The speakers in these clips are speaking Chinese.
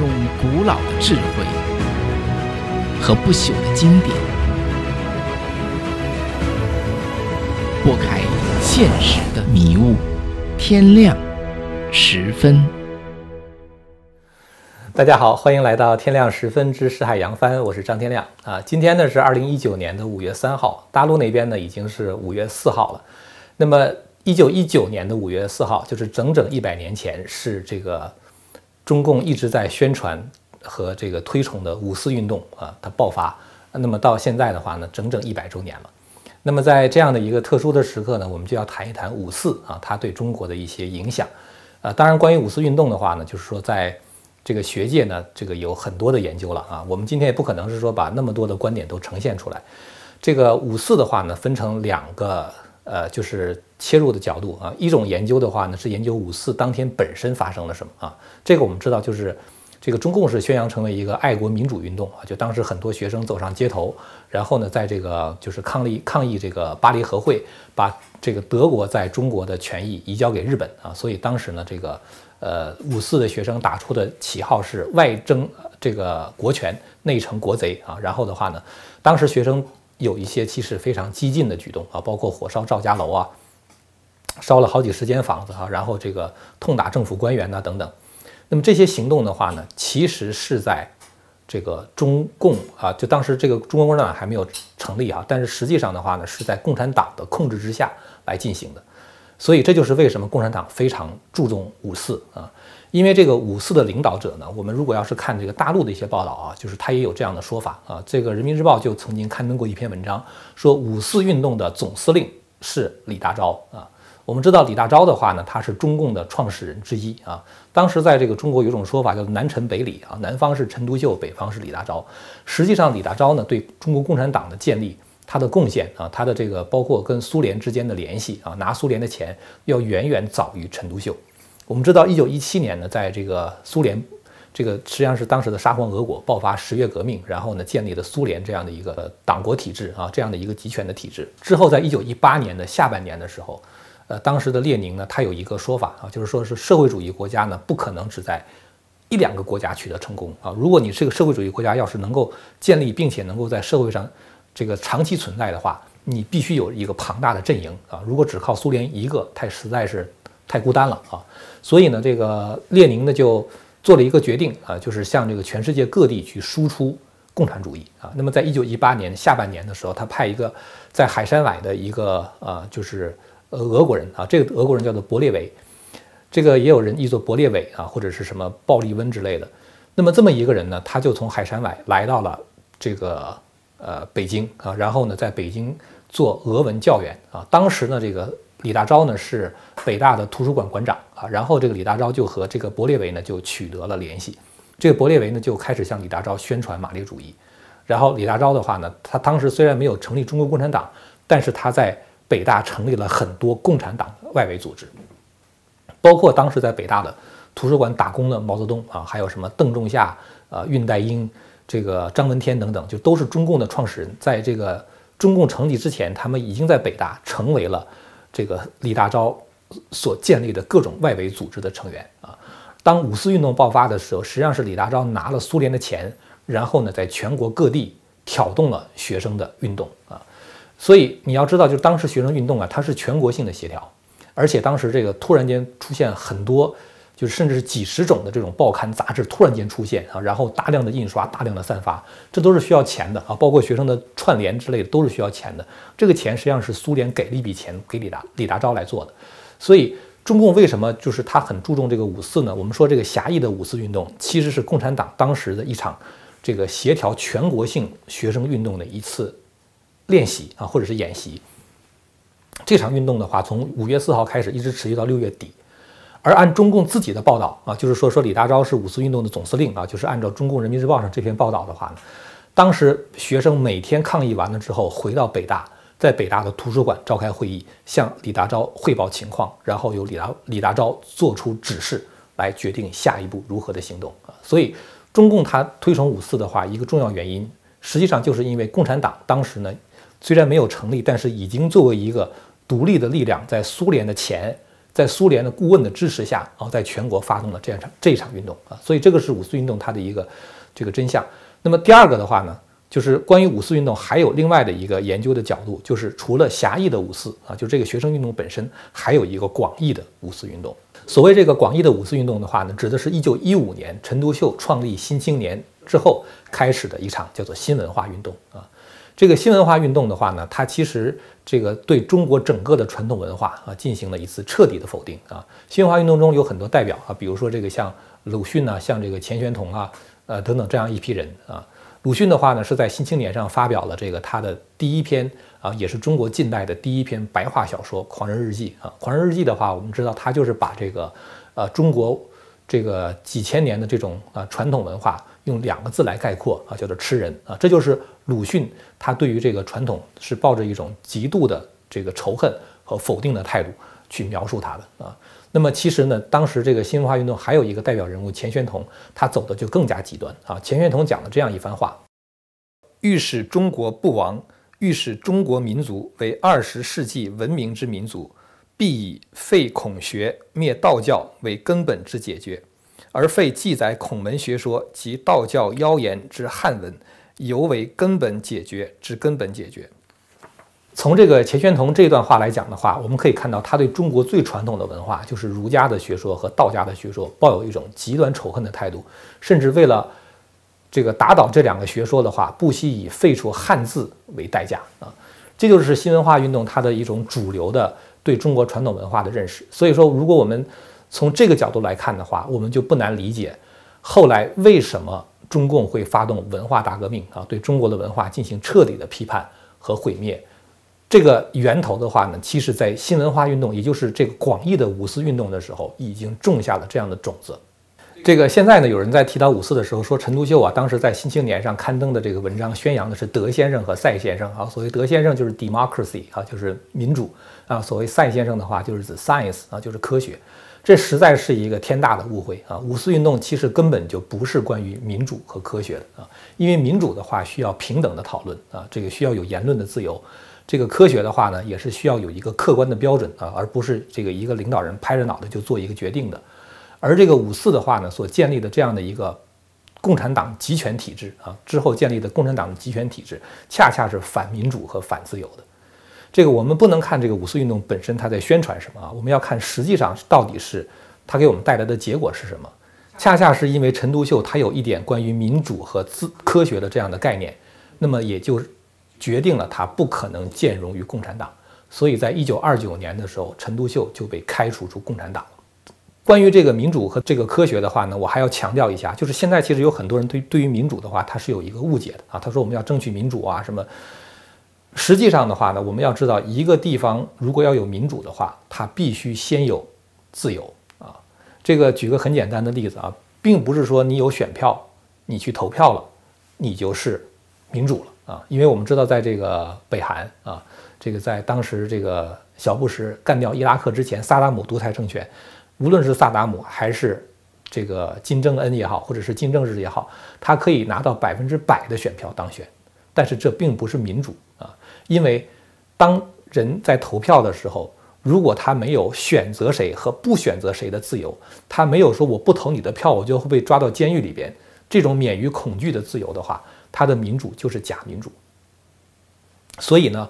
用古老的智慧和不朽的经典，拨开现实的迷雾。天亮十分，大家好，欢迎来到天亮十分之诗海扬帆，我是张天亮啊。今天呢是二零一九年的五月三号，大陆那边呢已经是五月四号了。那么一九一九年的五月四号，就是整整一百年前，是这个中共一直在宣传和这个推崇的五四运动啊，它爆发。那么到现在的话呢，整整一百周年了。那么在这样的一个特殊的时刻呢，我们就要谈一谈五四啊，它对中国的一些影响。啊，当然，关于五四运动的话呢，就是说在这个学界呢，这个有很多的研究了啊。我们今天也不可能是说把那么多的观点都呈现出来。这个五四的话呢，分成两个呃，就是切入的角度啊。一种研究的话呢，是研究五四当天本身发生了什么啊。这个我们知道就是。这个中共是宣扬成为一个爱国民主运动啊，就当时很多学生走上街头，然后呢，在这个就是抗议抗议这个巴黎和会，把这个德国在中国的权益移交给日本啊，所以当时呢，这个呃五四的学生打出的旗号是外争这个国权，内惩国贼啊，然后的话呢，当时学生有一些其实非常激进的举动啊，包括火烧赵家楼啊，烧了好几十间房子啊，然后这个痛打政府官员呐等等。那么这些行动的话呢，其实是在这个中共啊，就当时这个中国共产党还没有成立啊，但是实际上的话呢，是在共产党的控制之下来进行的。所以这就是为什么共产党非常注重五四啊，因为这个五四的领导者呢，我们如果要是看这个大陆的一些报道啊，就是他也有这样的说法啊。这个人民日报就曾经刊登过一篇文章，说五四运动的总司令是李大钊啊。我们知道李大钊的话呢，他是中共的创始人之一啊。当时在这个中国有种说法叫“南陈北李”啊，南方是陈独秀，北方是李大钊。实际上，李大钊呢对中国共产党的建立，他的贡献啊，他的这个包括跟苏联之间的联系啊，拿苏联的钱要远远早于陈独秀。我们知道，一九一七年呢，在这个苏联，这个实际上是当时的沙皇俄国爆发十月革命，然后呢建立了苏联这样的一个党国体制啊，这样的一个集权的体制。之后，在一九一八年的下半年的时候。呃，当时的列宁呢，他有一个说法啊，就是说是社会主义国家呢，不可能只在一两个国家取得成功啊。如果你是个社会主义国家，要是能够建立并且能够在社会上这个长期存在的话，你必须有一个庞大的阵营啊。如果只靠苏联一个，太实在是太孤单了啊。所以呢，这个列宁呢就做了一个决定啊，就是向这个全世界各地去输出共产主义啊。那么在一九一八年下半年的时候，他派一个在海参崴的一个呃，就是。呃，俄国人啊，这个俄国人叫做伯列维，这个也有人译作伯列维啊，或者是什么鲍利温之类的。那么这么一个人呢，他就从海参崴来到了这个呃北京啊，然后呢，在北京做俄文教员啊。当时呢，这个李大钊呢是北大的图书馆馆长啊，然后这个李大钊就和这个伯列维呢就取得了联系。这个伯列维呢就开始向李大钊宣传马列主义。然后李大钊的话呢，他当时虽然没有成立中国共产党，但是他在北大成立了很多共产党外围组织，包括当时在北大的图书馆打工的毛泽东啊，还有什么邓仲夏、呃恽代英、这个张闻天等等，就都是中共的创始人。在这个中共成立之前，他们已经在北大成为了这个李大钊所建立的各种外围组织的成员啊。当五四运动爆发的时候，实际上是李大钊拿了苏联的钱，然后呢，在全国各地挑动了学生的运动啊。所以你要知道，就当时学生运动啊，它是全国性的协调，而且当时这个突然间出现很多，就是甚至是几十种的这种报刊杂志突然间出现啊，然后大量的印刷、大量的散发，这都是需要钱的啊，包括学生的串联之类的都是需要钱的。这个钱实际上是苏联给了一笔钱给李达李大钊来做的。所以中共为什么就是他很注重这个五四呢？我们说这个狭义的五四运动其实是共产党当时的一场这个协调全国性学生运动的一次。练习啊，或者是演习。这场运动的话，从五月四号开始，一直持续到六月底。而按中共自己的报道啊，就是说说李大钊是五四运动的总司令啊，就是按照中共人民日报上这篇报道的话呢，当时学生每天抗议完了之后，回到北大，在北大的图书馆召开会议，向李大钊汇报情况，然后由李大李大钊做出指示，来决定下一步如何的行动啊。所以中共他推崇五四的话，一个重要原因，实际上就是因为共产党当时呢。虽然没有成立，但是已经作为一个独立的力量，在苏联的前、在苏联的顾问的支持下，然后在全国发动了这样场这一场运动啊，所以这个是五四运动它的一个这个真相。那么第二个的话呢，就是关于五四运动还有另外的一个研究的角度，就是除了狭义的五四啊，就这个学生运动本身，还有一个广义的五四运动。所谓这个广义的五四运动的话呢，指的是一九一五年陈独秀创立《新青年》之后开始的一场叫做新文化运动啊。这个新文化运动的话呢，它其实这个对中国整个的传统文化啊进行了一次彻底的否定啊。新文化运动中有很多代表啊，比如说这个像鲁迅呐，像这个钱玄同啊，呃等等这样一批人啊。鲁迅的话呢，是在《新青年》上发表了这个他的第一篇啊，也是中国近代的第一篇白话小说《狂人日记》啊。《狂人日记》的话，我们知道他就是把这个呃中国这个几千年的这种啊传统文化。用两个字来概括啊，叫做吃人啊，这就是鲁迅他对于这个传统是抱着一种极度的这个仇恨和否定的态度去描述他的啊。那么其实呢，当时这个新文化运动还有一个代表人物钱玄同，他走的就更加极端啊。钱玄同讲了这样一番话：欲使中国不亡，欲使中国民族为二十世纪文明之民族，必以废孔学、灭道教为根本之解决。而废记载孔门学说及道教妖言之汉文，犹为根本解决之根本解决。从这个钱玄同这段话来讲的话，我们可以看到他对中国最传统的文化，就是儒家的学说和道家的学说，抱有一种极端仇恨的态度，甚至为了这个打倒这两个学说的话，不惜以废除汉字为代价啊！这就是新文化运动它的一种主流的对中国传统文化的认识。所以说，如果我们从这个角度来看的话，我们就不难理解，后来为什么中共会发动文化大革命啊，对中国的文化进行彻底的批判和毁灭。这个源头的话呢，其实在新文化运动，也就是这个广义的五四运动的时候，已经种下了这样的种子。这个现在呢，有人在提到五四的时候，说陈独秀啊，当时在《新青年》上刊登的这个文章，宣扬的是德先生和赛先生啊。所谓德先生就是 democracy 啊，就是民主啊。所谓赛先生的话，就是指 science 啊，就是科学。这实在是一个天大的误会啊！五四运动其实根本就不是关于民主和科学的啊，因为民主的话需要平等的讨论啊，这个需要有言论的自由；这个科学的话呢，也是需要有一个客观的标准啊，而不是这个一个领导人拍着脑袋就做一个决定的。而这个五四的话呢，所建立的这样的一个共产党集权体制啊，之后建立的共产党的集权体制，恰恰是反民主和反自由的。这个我们不能看这个五四运动本身，它在宣传什么啊？我们要看实际上到底是它给我们带来的结果是什么？恰恰是因为陈独秀他有一点关于民主和自科学的这样的概念，那么也就决定了他不可能兼容于共产党。所以在一九二九年的时候，陈独秀就被开除出共产党了。关于这个民主和这个科学的话呢，我还要强调一下，就是现在其实有很多人对对于民主的话，他是有一个误解的啊。他说我们要争取民主啊什么。实际上的话呢，我们要知道，一个地方如果要有民主的话，它必须先有自由啊。这个举个很简单的例子啊，并不是说你有选票，你去投票了，你就是民主了啊。因为我们知道，在这个北韩啊，这个在当时这个小布什干掉伊拉克之前，萨达姆独裁政权，无论是萨达姆还是这个金正恩也好，或者是金正日也好，他可以拿到百分之百的选票当选，但是这并不是民主啊。因为，当人在投票的时候，如果他没有选择谁和不选择谁的自由，他没有说我不投你的票，我就会被抓到监狱里边，这种免于恐惧的自由的话，他的民主就是假民主。所以呢，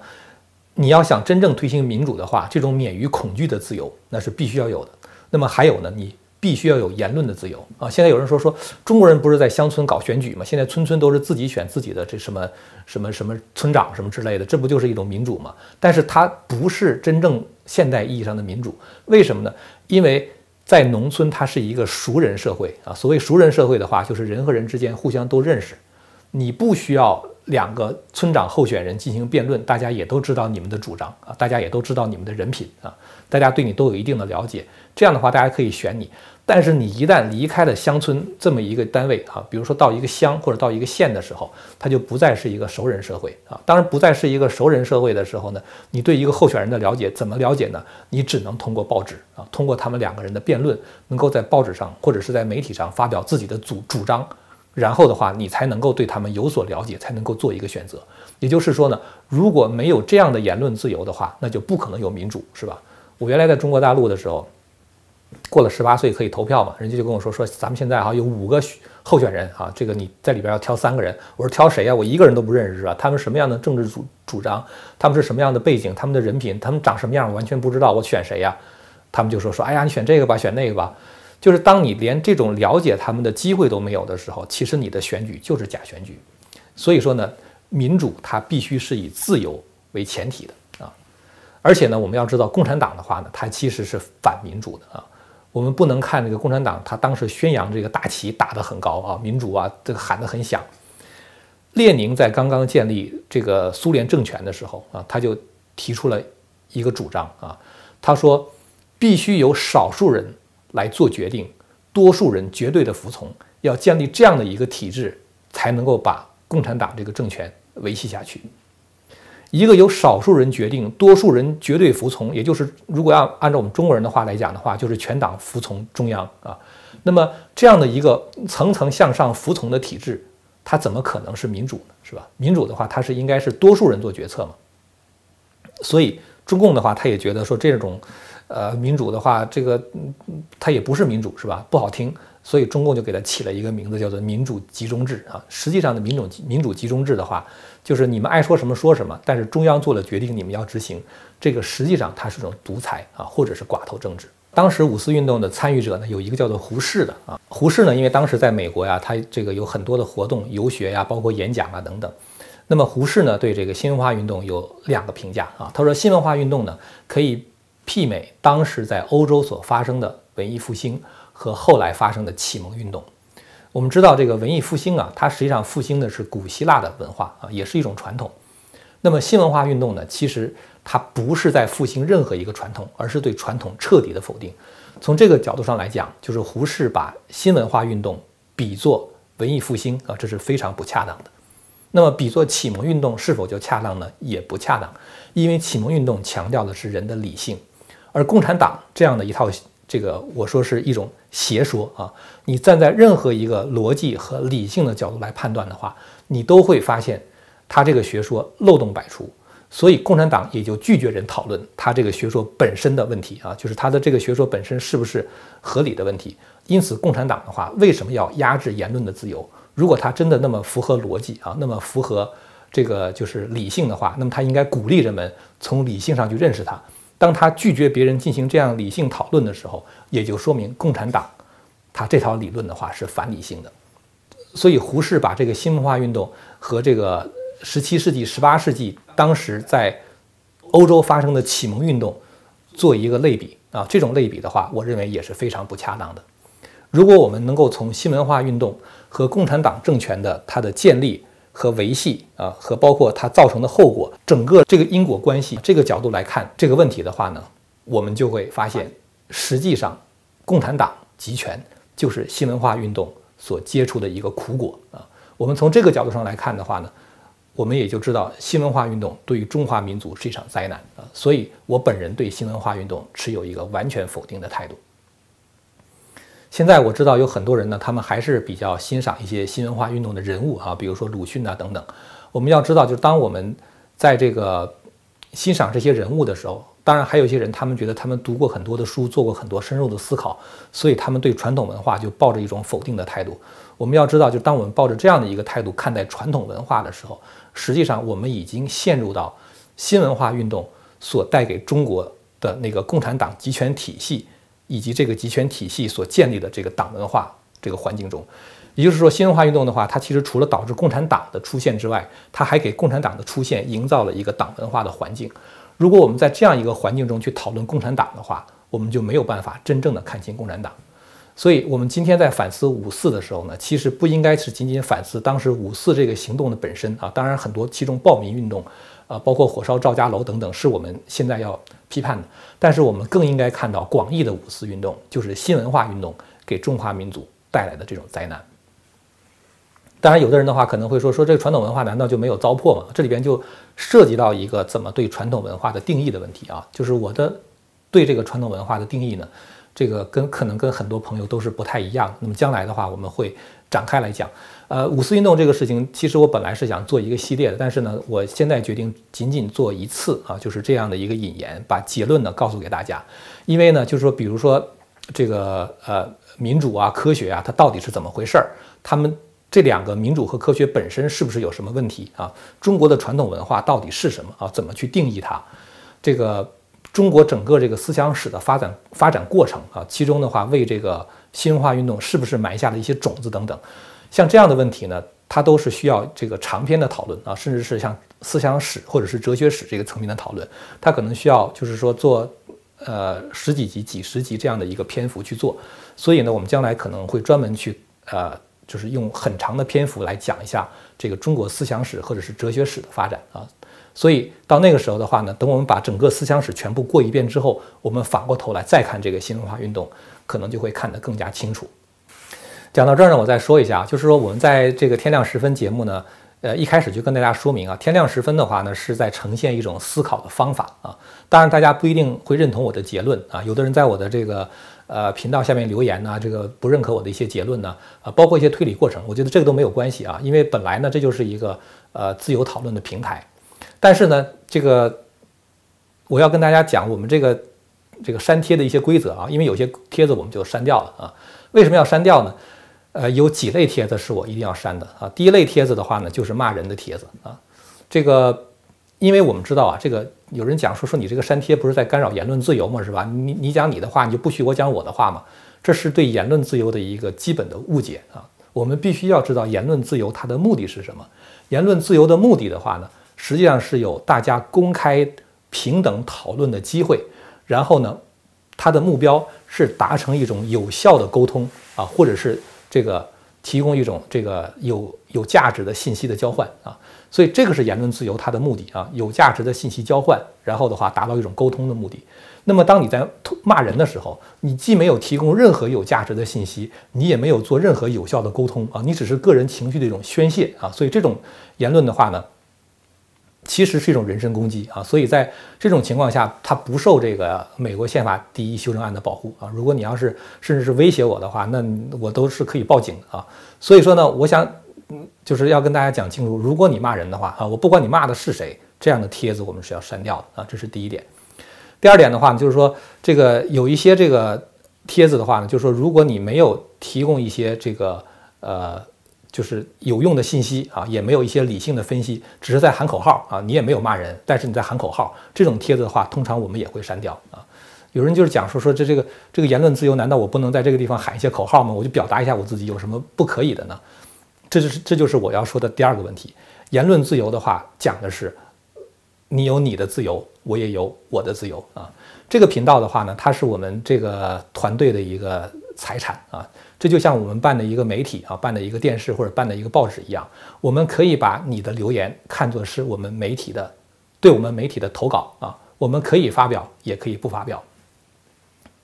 你要想真正推行民主的话，这种免于恐惧的自由那是必须要有的。那么还有呢，你。必须要有言论的自由啊！现在有人说说中国人不是在乡村搞选举吗？现在村村都是自己选自己的这什么什么什么村长什么之类的，这不就是一种民主吗？但是它不是真正现代意义上的民主，为什么呢？因为在农村它是一个熟人社会啊。所谓熟人社会的话，就是人和人之间互相都认识，你不需要两个村长候选人进行辩论，大家也都知道你们的主张啊，大家也都知道你们的人品啊，大家对你都有一定的了解，这样的话大家可以选你。但是你一旦离开了乡村这么一个单位啊，比如说到一个乡或者到一个县的时候，它就不再是一个熟人社会啊。当然不再是一个熟人社会的时候呢，你对一个候选人的了解怎么了解呢？你只能通过报纸啊，通过他们两个人的辩论，能够在报纸上或者是在媒体上发表自己的主主张，然后的话你才能够对他们有所了解，才能够做一个选择。也就是说呢，如果没有这样的言论自由的话，那就不可能有民主，是吧？我原来在中国大陆的时候。过了十八岁可以投票嘛？人家就跟我说说，咱们现在哈有五个候选人啊，这个你在里边要挑三个人。我说挑谁呀？我一个人都不认识是吧？他们什么样的政治主主张？他们是什么样的背景？他们的人品？他们长什么样？我完全不知道，我选谁呀？他们就说说，哎呀，你选这个吧，选那个吧。就是当你连这种了解他们的机会都没有的时候，其实你的选举就是假选举。所以说呢，民主它必须是以自由为前提的啊。而且呢，我们要知道，共产党的话呢，它其实是反民主的啊。我们不能看这个共产党，他当时宣扬这个大旗打得很高啊，民主啊，这个喊得很响。列宁在刚刚建立这个苏联政权的时候啊，他就提出了一个主张啊，他说必须由少数人。来做决定，多数人绝对的服从，要建立这样的一个体制，才能够把共产党这个政权维系下去。一个由少数人决定，多数人绝对服从，也就是如果要按照我们中国人的话来讲的话，就是全党服从中央啊。那么这样的一个层层向上服从的体制，它怎么可能是民主呢？是吧？民主的话，它是应该是多数人做决策嘛。所以中共的话，他也觉得说这种。呃，民主的话，这个它也不是民主，是吧？不好听，所以中共就给它起了一个名字，叫做民主集中制啊。实际上的民主民主集中制的话，就是你们爱说什么说什么，但是中央做了决定，你们要执行。这个实际上它是种独裁啊，或者是寡头政治。当时五四运动的参与者呢，有一个叫做胡适的啊。胡适呢，因为当时在美国呀，他这个有很多的活动、游学呀，包括演讲啊等等。那么胡适呢，对这个新文化运动有两个评价啊。他说，新文化运动呢，可以。媲美当时在欧洲所发生的文艺复兴和后来发生的启蒙运动。我们知道，这个文艺复兴啊，它实际上复兴的是古希腊的文化啊，也是一种传统。那么新文化运动呢，其实它不是在复兴任何一个传统，而是对传统彻底的否定。从这个角度上来讲，就是胡适把新文化运动比作文艺复兴啊，这是非常不恰当的。那么比作启蒙运动是否就恰当呢？也不恰当，因为启蒙运动强调的是人的理性。而共产党这样的一套，这个我说是一种邪说啊！你站在任何一个逻辑和理性的角度来判断的话，你都会发现他这个学说漏洞百出。所以共产党也就拒绝人讨论他这个学说本身的问题啊，就是他的这个学说本身是不是合理的问题。因此，共产党的话为什么要压制言论的自由？如果他真的那么符合逻辑啊，那么符合这个就是理性的话，那么他应该鼓励人们从理性上去认识它。当他拒绝别人进行这样理性讨论的时候，也就说明共产党他这套理论的话是反理性的。所以胡适把这个新文化运动和这个十七世纪、十八世纪当时在欧洲发生的启蒙运动做一个类比啊，这种类比的话，我认为也是非常不恰当的。如果我们能够从新文化运动和共产党政权的它的建立，和维系啊，和包括它造成的后果，整个这个因果关系这个角度来看这个问题的话呢，我们就会发现，实际上，共产党集权就是新文化运动所接触的一个苦果啊。我们从这个角度上来看的话呢，我们也就知道新文化运动对于中华民族是一场灾难啊。所以我本人对新文化运动持有一个完全否定的态度。现在我知道有很多人呢，他们还是比较欣赏一些新文化运动的人物啊，比如说鲁迅啊等等。我们要知道，就是当我们在这个欣赏这些人物的时候，当然还有一些人，他们觉得他们读过很多的书，做过很多深入的思考，所以他们对传统文化就抱着一种否定的态度。我们要知道，就当我们抱着这样的一个态度看待传统文化的时候，实际上我们已经陷入到新文化运动所带给中国的那个共产党集权体系。以及这个集权体系所建立的这个党文化这个环境中，也就是说，新文化运动的话，它其实除了导致共产党的出现之外，它还给共产党的出现营造了一个党文化的环境。如果我们在这样一个环境中去讨论共产党的话，我们就没有办法真正的看清共产党。所以，我们今天在反思五四的时候呢，其实不应该是仅仅反思当时五四这个行动的本身啊，当然很多其中暴民运动。啊，包括火烧赵家楼等等，是我们现在要批判的。但是我们更应该看到广义的五四运动，就是新文化运动给中华民族带来的这种灾难。当然，有的人的话可能会说，说这个传统文化难道就没有糟粕吗？这里边就涉及到一个怎么对传统文化的定义的问题啊。就是我的对这个传统文化的定义呢，这个跟可能跟很多朋友都是不太一样。那么将来的话，我们会展开来讲。呃，五四运动这个事情，其实我本来是想做一个系列的，但是呢，我现在决定仅仅做一次啊，就是这样的一个引言，把结论呢告诉给大家。因为呢，就是说，比如说这个呃民主啊、科学啊，它到底是怎么回事儿？他们这两个民主和科学本身是不是有什么问题啊？中国的传统文化到底是什么啊？怎么去定义它？这个中国整个这个思想史的发展发展过程啊，其中的话为这个新文化运动是不是埋下了一些种子等等，像这样的问题呢，它都是需要这个长篇的讨论啊，甚至是像思想史或者是哲学史这个层面的讨论，它可能需要就是说做呃十几集、几十集这样的一个篇幅去做，所以呢，我们将来可能会专门去呃。就是用很长的篇幅来讲一下这个中国思想史或者是哲学史的发展啊，所以到那个时候的话呢，等我们把整个思想史全部过一遍之后，我们反过头来再看这个新文化运动，可能就会看得更加清楚。讲到这儿呢，我再说一下，就是说我们在这个天亮时分节目呢，呃，一开始就跟大家说明啊，天亮时分的话呢，是在呈现一种思考的方法啊，当然大家不一定会认同我的结论啊，有的人在我的这个。呃，频道下面留言呢，这个不认可我的一些结论呢，啊，包括一些推理过程，我觉得这个都没有关系啊，因为本来呢，这就是一个呃自由讨论的平台。但是呢，这个我要跟大家讲我们这个这个删帖的一些规则啊，因为有些帖子我们就删掉了啊。为什么要删掉呢？呃，有几类帖子是我一定要删的啊。第一类帖子的话呢，就是骂人的帖子啊，这个。因为我们知道啊，这个有人讲说说你这个删帖不是在干扰言论自由吗？是吧？你你讲你的话，你就不许我讲我的话吗？这是对言论自由的一个基本的误解啊！我们必须要知道言论自由它的目的是什么。言论自由的目的的话呢，实际上是有大家公开平等讨论的机会，然后呢，它的目标是达成一种有效的沟通啊，或者是这个提供一种这个有有价值的信息的交换啊。所以这个是言论自由它的目的啊，有价值的信息交换，然后的话达到一种沟通的目的。那么当你在骂人的时候，你既没有提供任何有价值的信息，你也没有做任何有效的沟通啊，你只是个人情绪的一种宣泄啊。所以这种言论的话呢，其实是一种人身攻击啊。所以在这种情况下，它不受这个美国宪法第一修正案的保护啊。如果你要是甚至是威胁我的话，那我都是可以报警的啊。所以说呢，我想。嗯，就是要跟大家讲清楚，如果你骂人的话啊，我不管你骂的是谁，这样的帖子我们是要删掉的啊，这是第一点。第二点的话呢，就是说这个有一些这个帖子的话呢，就是说如果你没有提供一些这个呃，就是有用的信息啊，也没有一些理性的分析，只是在喊口号啊，你也没有骂人，但是你在喊口号，这种帖子的话，通常我们也会删掉啊。有人就是讲说说这这个这个言论自由，难道我不能在这个地方喊一些口号吗？我就表达一下我自己有什么不可以的呢？这就是这就是我要说的第二个问题。言论自由的话，讲的是你有你的自由，我也有我的自由啊。这个频道的话呢，它是我们这个团队的一个财产啊。这就像我们办的一个媒体啊，办的一个电视或者办的一个报纸一样，我们可以把你的留言看作是我们媒体的，对我们媒体的投稿啊。我们可以发表，也可以不发表。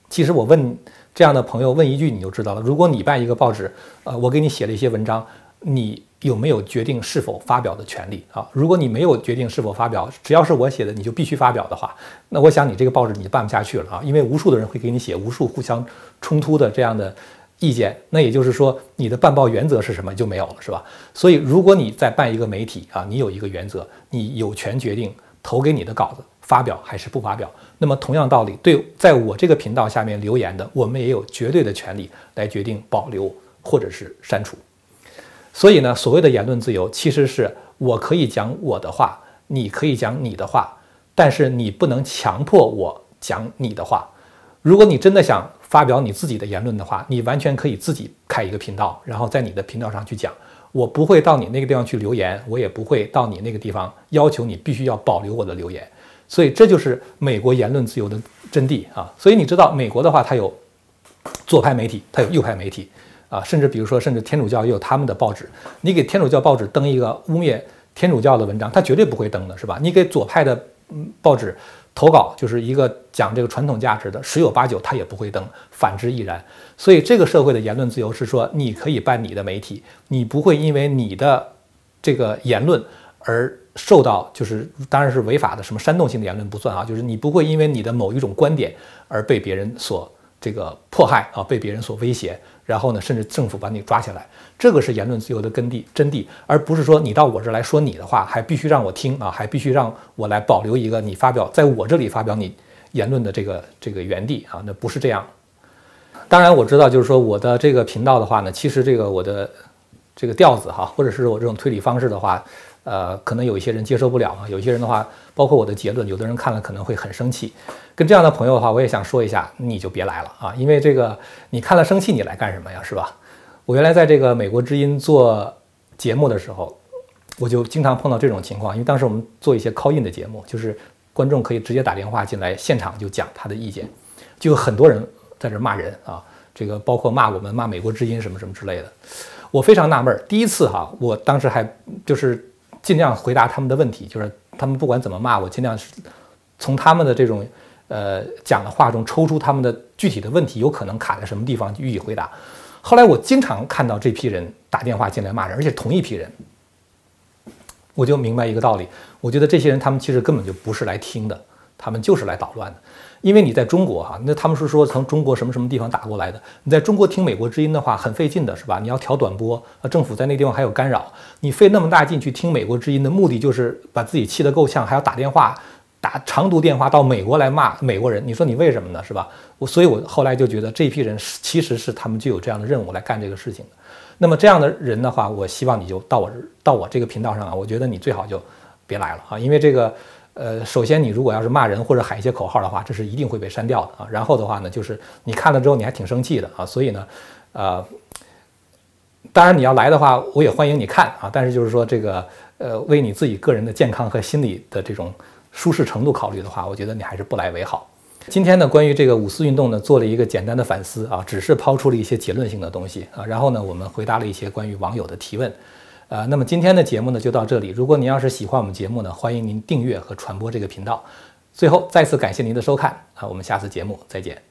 其实我问这样的朋友问一句，你就知道了。如果你办一个报纸，呃，我给你写了一些文章。你有没有决定是否发表的权利啊？如果你没有决定是否发表，只要是我写的，你就必须发表的话，那我想你这个报纸你就办不下去了啊！因为无数的人会给你写无数互相冲突的这样的意见，那也就是说你的办报原则是什么就没有了，是吧？所以如果你在办一个媒体啊，你有一个原则，你有权决定投给你的稿子发表还是不发表。那么同样道理，对在我这个频道下面留言的，我们也有绝对的权利来决定保留或者是删除。所以呢，所谓的言论自由，其实是我可以讲我的话，你可以讲你的话，但是你不能强迫我讲你的话。如果你真的想发表你自己的言论的话，你完全可以自己开一个频道，然后在你的频道上去讲。我不会到你那个地方去留言，我也不会到你那个地方要求你必须要保留我的留言。所以这就是美国言论自由的真谛啊！所以你知道，美国的话，它有左派媒体，它有右派媒体。啊，甚至比如说，甚至天主教也有他们的报纸。你给天主教报纸登一个污蔑天主教的文章，他绝对不会登的，是吧？你给左派的嗯报纸投稿，就是一个讲这个传统价值的，十有八九他也不会登，反之亦然。所以这个社会的言论自由是说，你可以办你的媒体，你不会因为你的这个言论而受到，就是当然是违法的，什么煽动性的言论不算啊，就是你不会因为你的某一种观点而被别人所这个迫害啊，被别人所威胁。然后呢，甚至政府把你抓起来，这个是言论自由的根蒂真谛，而不是说你到我这儿来说你的话，还必须让我听啊，还必须让我来保留一个你发表在我这里发表你言论的这个这个原地啊，那不是这样。当然我知道，就是说我的这个频道的话呢，其实这个我的这个调子哈，或者是我这种推理方式的话，呃，可能有一些人接受不了啊。有些人的话，包括我的结论，有的人看了可能会很生气。跟这样的朋友的话，我也想说一下，你就别来了啊，因为这个你看了生气，你来干什么呀？是吧？我原来在这个美国之音做节目的时候，我就经常碰到这种情况，因为当时我们做一些 call in 的节目，就是观众可以直接打电话进来，现场就讲他的意见，就有很多人在这骂人啊，这个包括骂我们、骂美国之音什么什么之类的。我非常纳闷儿，第一次哈，我当时还就是尽量回答他们的问题，就是他们不管怎么骂我，尽量是从他们的这种呃讲的话中抽出他们的具体的问题，有可能卡在什么地方予以回答。后来我经常看到这批人打电话进来骂人，而且同一批人，我就明白一个道理，我觉得这些人他们其实根本就不是来听的，他们就是来捣乱的。因为你在中国哈，那他们是说从中国什么什么地方打过来的。你在中国听美国之音的话很费劲的是吧？你要调短波，啊，政府在那地方还有干扰，你费那么大劲去听美国之音的目的就是把自己气得够呛，还要打电话打长途电话到美国来骂美国人。你说你为什么呢？是吧？我所以，我后来就觉得这批人其实是他们就有这样的任务来干这个事情的。那么这样的人的话，我希望你就到我到我这个频道上啊，我觉得你最好就别来了啊，因为这个。呃，首先你如果要是骂人或者喊一些口号的话，这是一定会被删掉的啊。然后的话呢，就是你看了之后你还挺生气的啊。所以呢，呃，当然你要来的话，我也欢迎你看啊。但是就是说这个，呃，为你自己个人的健康和心理的这种舒适程度考虑的话，我觉得你还是不来为好。今天呢，关于这个五四运动呢，做了一个简单的反思啊，只是抛出了一些结论性的东西啊。然后呢，我们回答了一些关于网友的提问。呃，那么今天的节目呢就到这里。如果您要是喜欢我们节目呢，欢迎您订阅和传播这个频道。最后再次感谢您的收看啊，我们下次节目再见。